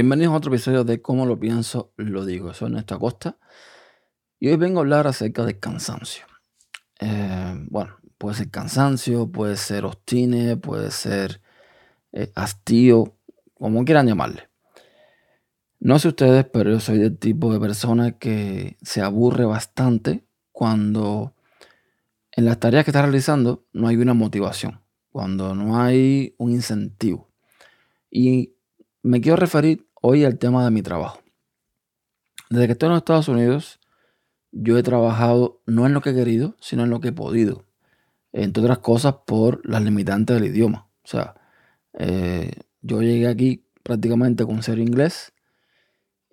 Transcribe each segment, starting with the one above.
Bienvenidos a otro episodio de Cómo lo pienso, lo digo. Soy Néstor Costa y hoy vengo a hablar acerca del cansancio. Eh, bueno, puede ser cansancio, puede ser obstine, puede ser eh, hastío, como quieran llamarle. No sé ustedes, pero yo soy del tipo de persona que se aburre bastante cuando en las tareas que está realizando no hay una motivación, cuando no hay un incentivo. Y me quiero referir hoy al tema de mi trabajo. Desde que estoy en los Estados Unidos, yo he trabajado no en lo que he querido, sino en lo que he podido. Entre otras cosas por las limitantes del idioma. O sea, eh, yo llegué aquí prácticamente con cero inglés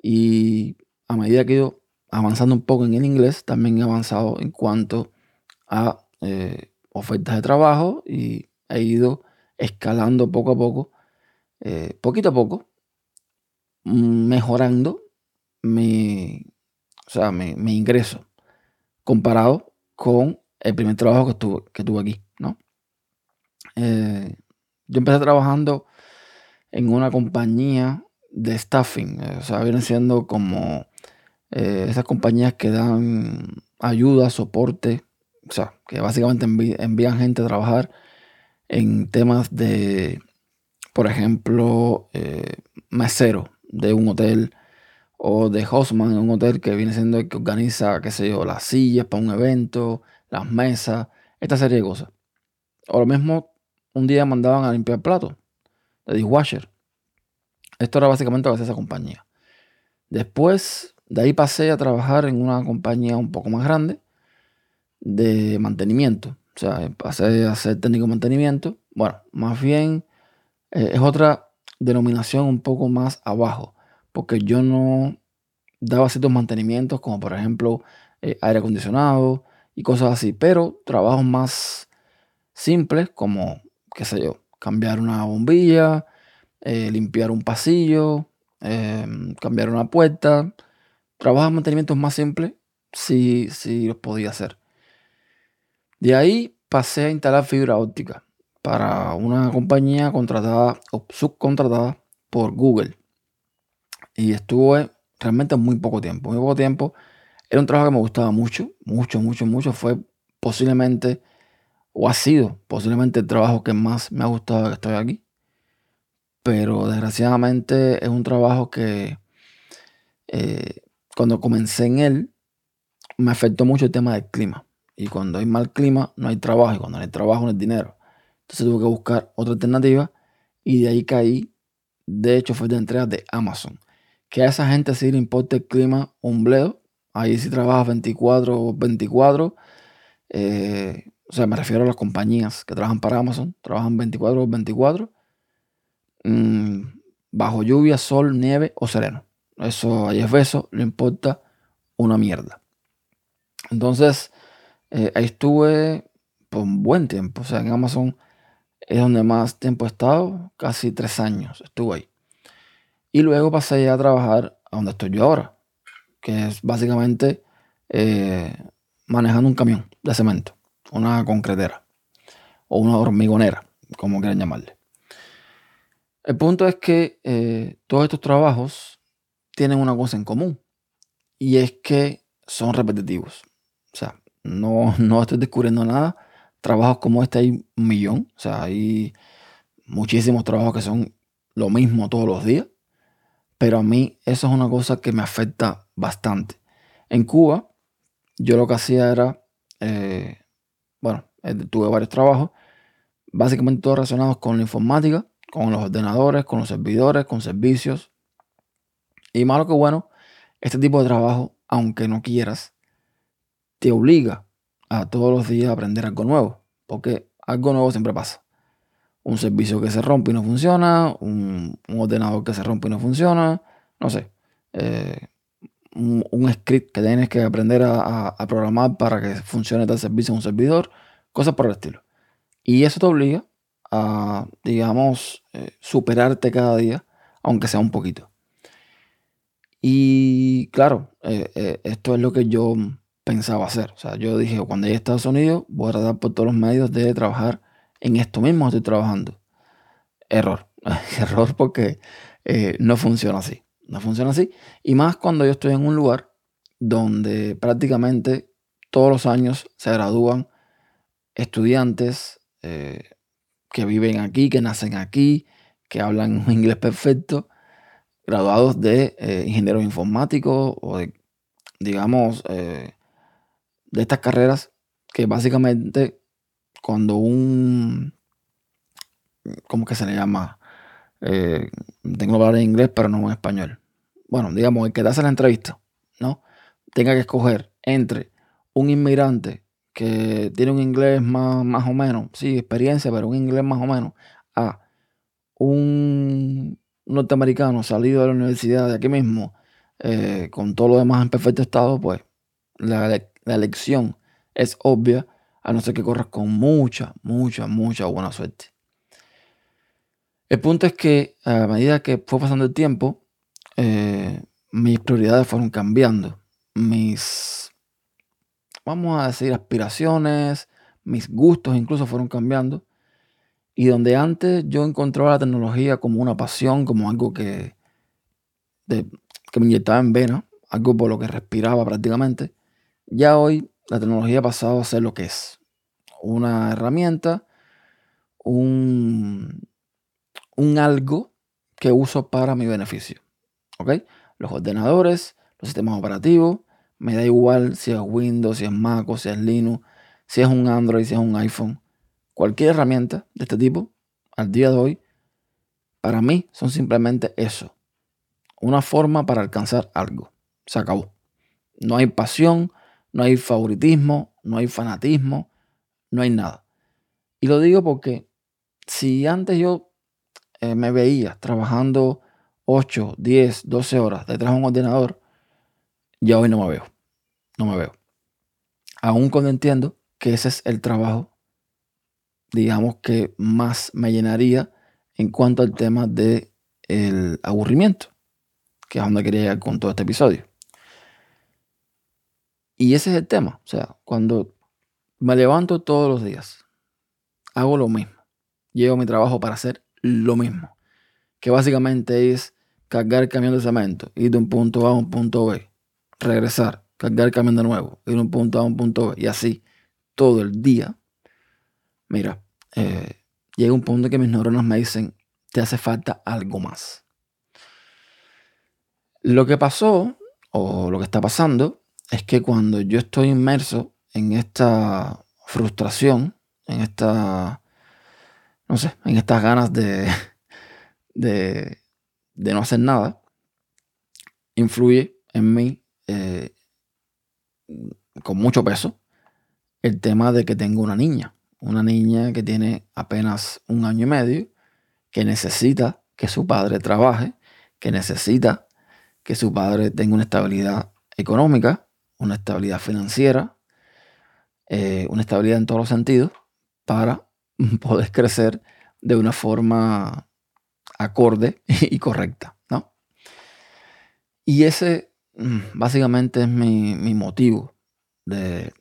y a medida que he ido avanzando un poco en el inglés, también he avanzado en cuanto a eh, ofertas de trabajo y he ido escalando poco a poco, eh, poquito a poco, mejorando mi, o sea, mi, ingreso comparado con el primer trabajo que tuve, que tuve aquí, ¿no? Eh, yo empecé trabajando en una compañía de staffing, o sea, vienen siendo como eh, esas compañías que dan ayuda, soporte, o sea, que básicamente envían gente a trabajar en temas de, por ejemplo, eh, mesero de un hotel o de hostman en un hotel que viene siendo el que organiza, qué sé yo, las sillas para un evento, las mesas, esta serie de cosas. O lo mismo, un día mandaban a limpiar platos de dishwasher. Esto era básicamente lo que hacía esa compañía. Después de ahí pasé a trabajar en una compañía un poco más grande de mantenimiento. O sea, pasé a ser técnico de mantenimiento. Bueno, más bien eh, es otra denominación un poco más abajo, porque yo no daba ciertos mantenimientos como por ejemplo eh, aire acondicionado y cosas así, pero trabajos más simples como, qué sé yo, cambiar una bombilla, eh, limpiar un pasillo, em, cambiar una puerta. Trabajos de mantenimiento más simples, sí, sí los podía hacer. De ahí pasé a instalar fibra óptica para una compañía contratada o subcontratada por Google. Y estuve realmente muy poco tiempo, muy poco tiempo. Era un trabajo que me gustaba mucho, mucho, mucho, mucho. Fue posiblemente, o ha sido posiblemente el trabajo que más me ha gustado que estoy aquí pero desgraciadamente es un trabajo que eh, cuando comencé en él me afectó mucho el tema del clima. Y cuando hay mal clima no hay trabajo y cuando no hay trabajo no hay dinero. Entonces tuve que buscar otra alternativa y de ahí caí. De hecho fue de entrega de Amazon. Que a esa gente sí le importa el clima un bledo. Ahí sí trabaja 24 o 24. o sea, me refiero a las compañías que trabajan para Amazon. Trabajan 24 o 24 Mm, bajo lluvia, sol, nieve o sereno. Eso ahí es beso, le importa una mierda. Entonces, eh, ahí estuve por un buen tiempo. O sea, en Amazon es donde más tiempo he estado, casi tres años estuve ahí. Y luego pasé a trabajar a donde estoy yo ahora, que es básicamente eh, manejando un camión de cemento, una concretera o una hormigonera, como quieran llamarle. El punto es que eh, todos estos trabajos tienen una cosa en común y es que son repetitivos. O sea, no, no estoy descubriendo nada. Trabajos como este hay un millón. O sea, hay muchísimos trabajos que son lo mismo todos los días. Pero a mí eso es una cosa que me afecta bastante. En Cuba, yo lo que hacía era, eh, bueno, eh, tuve varios trabajos, básicamente todos relacionados con la informática con los ordenadores, con los servidores, con servicios. Y malo que bueno, este tipo de trabajo, aunque no quieras, te obliga a todos los días aprender algo nuevo, porque algo nuevo siempre pasa. Un servicio que se rompe y no funciona, un, ordenador que se rompe y no funciona, no sé, eh, un, script que tienes que aprender a, programar para que funcione tal servicio en un servidor, cosas por el estilo. Y eso te obliga a, digamos, eh, superarte cada día, aunque sea un poquito. Y claro, eh, esto es lo que yo pensaba hacer. O sea, yo dije, cuando llegue a Estados Unidos, voy a tratar por todos los medios de trabajar en esto mismo estoy trabajando. Error. Error porque eh, no funciona así. No funciona así. Y más cuando yo estoy en un lugar donde prácticamente todos los años se gradúan estudiantes eh, que viven aquí, que nacen aquí, que hablan un inglés perfecto, graduados de eh, ingenieros informáticos o de, digamos, de estas carreras que básicamente cuando un, ¿cómo que se le llama? Eh, tengo hablar en inglés, pero no en español. Bueno, digamos, el que te hace la entrevista, ¿no? Tenga que escoger entre un inmigrante que tiene un inglés más, más o menos, sí, experiencia, pero un inglés más o menos, a un norteamericano salido de la universidad de aquí mismo, eh, con todo lo demás en perfecto estado, pues la, la elección es obvia, a no ser que corras con mucha, mucha, mucha buena suerte. El punto es que a medida que fue pasando el tiempo, eh, mis prioridades fueron cambiando. Mis, vamos a decir, aspiraciones, mis gustos incluso fueron cambiando. Y donde antes yo encontraba la tecnología como una pasión, como algo que, que me inyectaba en vena, algo por lo que respiraba prácticamente, ya hoy la tecnología ha pasado a ser lo que es. Una herramienta, un, algo que uso para mi beneficio. ¿Ok? Los ordenadores, los sistemas operativos, me da igual si es Windows, si es Mac o si es Linux, si es un Android, si es un iPhone. Cualquier herramienta de este tipo, al día de hoy, para mí son simplemente eso. Una forma para alcanzar algo. Se acabó. No hay pasión, no hay favoritismo, no hay fanatismo, no hay nada. Y lo digo porque si antes yo eh, me veía trabajando 8, 10, 12 horas detrás de un ordenador, ya hoy no me veo. No me veo. Aún cuando entiendo que ese es el trabajo, digamos que más me llenaría en cuanto al tema del el aburrimiento, que es donde quería llegar con todo este episodio. Y ese es el tema. O sea, cuando me levanto todos los días, hago lo mismo. Llego a mi trabajo para hacer lo mismo. Que básicamente es cargar el camión de cemento, ir de un punto A a un punto B, regresar, cargar el camión de nuevo, ir de un punto A a un punto B, y así todo el día. Mira, eh, llega un punto que mis neuronas me dicen, te hace falta algo más. Lo que pasó, o lo que está pasando, es que cuando yo estoy inmerso en esta frustración, en esta no sé, en estas ganas de, de, no hacer nada, influye en mí eh, con mucho peso el tema de que tengo una niña, una niña que tiene apenas un año y medio, que necesita que su padre trabaje, que necesita que su padre tenga una estabilidad económica, una estabilidad financiera, eh, una estabilidad en todos los sentidos para poder crecer de una forma acorde y correcta, ¿no? Y ese mm, básicamente es mi, motivo de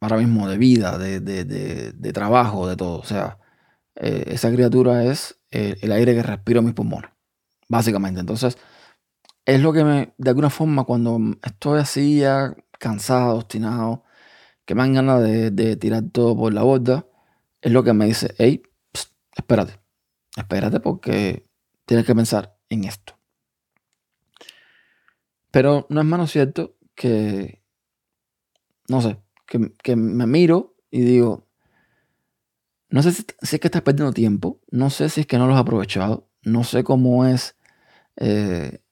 ahora mismo de vida, de, trabajo, de todo. O sea, eh, esa criatura es el, el, aire que respiro en mis pulmones, básicamente. Entonces, es lo que me, de alguna forma, cuando estoy así ya cansado, obstinado, que me dan ganas de, tirar todo por la borda, es lo que me dice, hey, espérate, espérate porque tienes que pensar en esto. Pero no es menos cierto que, no sé, que, me miro y digo, no sé si, es que estás perdiendo tiempo, no sé si es que no lo has aprovechado, no sé cómo es, eh,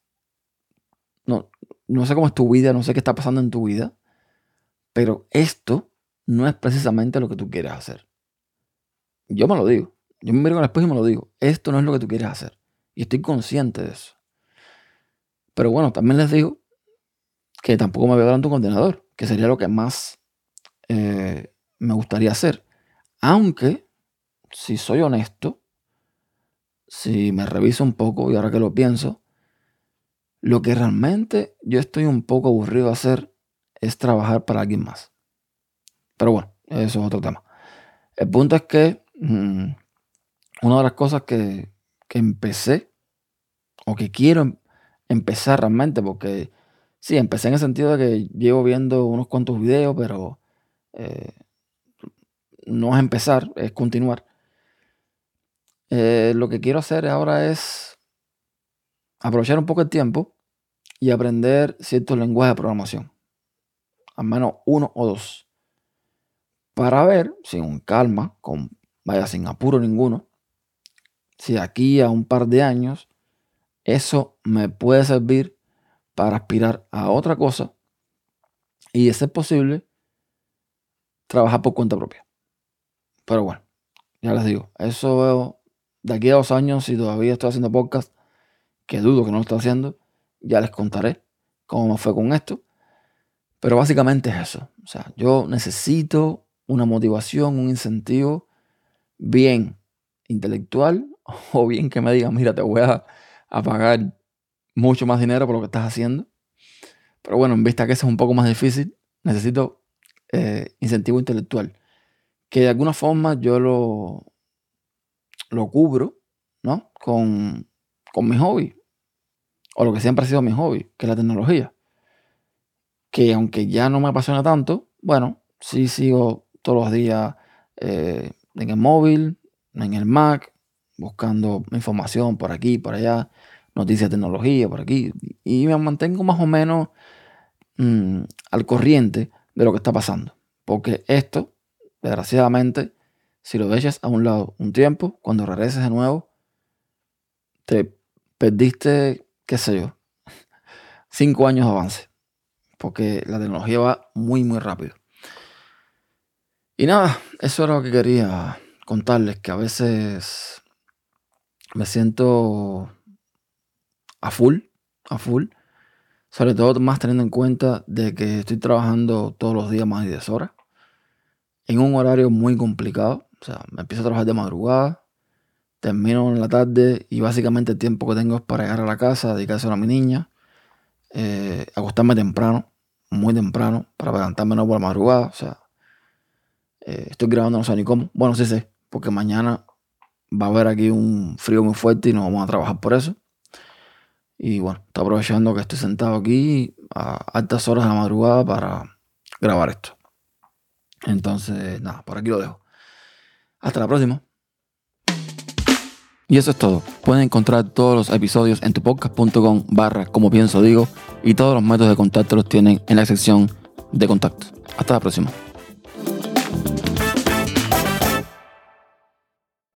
no, no sé cómo es tu vida, no sé qué está pasando en tu vida, pero esto no es precisamente lo que tú quieres hacer. Yo me lo digo. Yo me miro en el espejo y me lo digo. Esto no es lo que tú quieres hacer. Y estoy consciente de eso. Pero bueno, también les digo que tampoco me voy a dar un contenedor, que sería lo que más eh, me gustaría hacer. Aunque, si soy honesto, si me reviso un poco y ahora que lo pienso, lo que realmente yo estoy un poco aburrido de hacer es trabajar para alguien más. Pero bueno, eso es otro tema. El punto es que mm, una de las cosas que, empecé o que quiero em, empezar realmente, porque sí, empecé en el sentido de que llevo viendo unos cuantos videos, pero eh, no es empezar, es continuar. Eh, lo que quiero hacer ahora es aprovechar un poco el tiempo y aprender ciertos lenguajes de programación. Al menos uno o dos. Para ver, sin calma, con, vaya sin apuro ninguno, si aquí a un par de años eso me puede servir para aspirar a otra cosa y, de ser posible, trabajar por cuenta propia. Pero bueno, ya les digo, eso de aquí a dos años, si todavía estoy haciendo podcast, que dudo que no lo estoy haciendo, ya les contaré cómo me fue con esto. Pero básicamente es eso. O sea, yo necesito una motivación, un incentivo bien intelectual o bien que me digan, mira, te voy a, pagar mucho más dinero por lo que estás haciendo. Pero bueno, en vista que eso es un poco más difícil, necesito eh, incentivo intelectual. Que de alguna forma yo lo, lo cubro, ¿no? Con, con mi hobby, o lo que siempre ha sido mi hobby, que es la tecnología. Que aunque ya no me apasiona tanto, bueno, sí sigo todos los días eh, en el móvil, en el Mac, buscando información por aquí, por allá, noticias de tecnología por aquí, y me mantengo más o menos mm, al corriente de lo que está pasando. Porque esto, desgraciadamente, si lo dejas a un lado un tiempo, cuando regreses de nuevo, te perdiste, qué sé yo, cinco años de avance. Porque la tecnología va muy, muy rápido. Y nada, eso era lo que quería contarles, que a veces me siento a full, a full. Sobre todo más teniendo en cuenta de que estoy trabajando todos los días más de 10 horas. En un horario muy complicado. O sea, me empiezo a trabajar de madrugada, termino en la tarde y básicamente el tiempo que tengo es para llegar a la casa, dedicarse a mi niña, eh, acostarme temprano, muy temprano, para levantarme no por la madrugada. O sea, eh, estoy grabando no sé ni cómo. Bueno, sí sé, porque mañana va a haber aquí un frío muy fuerte y no vamos a trabajar por eso. Y bueno, estoy aprovechando que estoy sentado aquí a altas horas de la madrugada para grabar esto. Entonces, nada, por aquí lo dejo. Hasta la próxima. Y eso es todo. Pueden encontrar todos los episodios en tupodcast.com barra como pienso digo y todos los métodos de contacto los tienen en la sección de contacto. Hasta la próxima.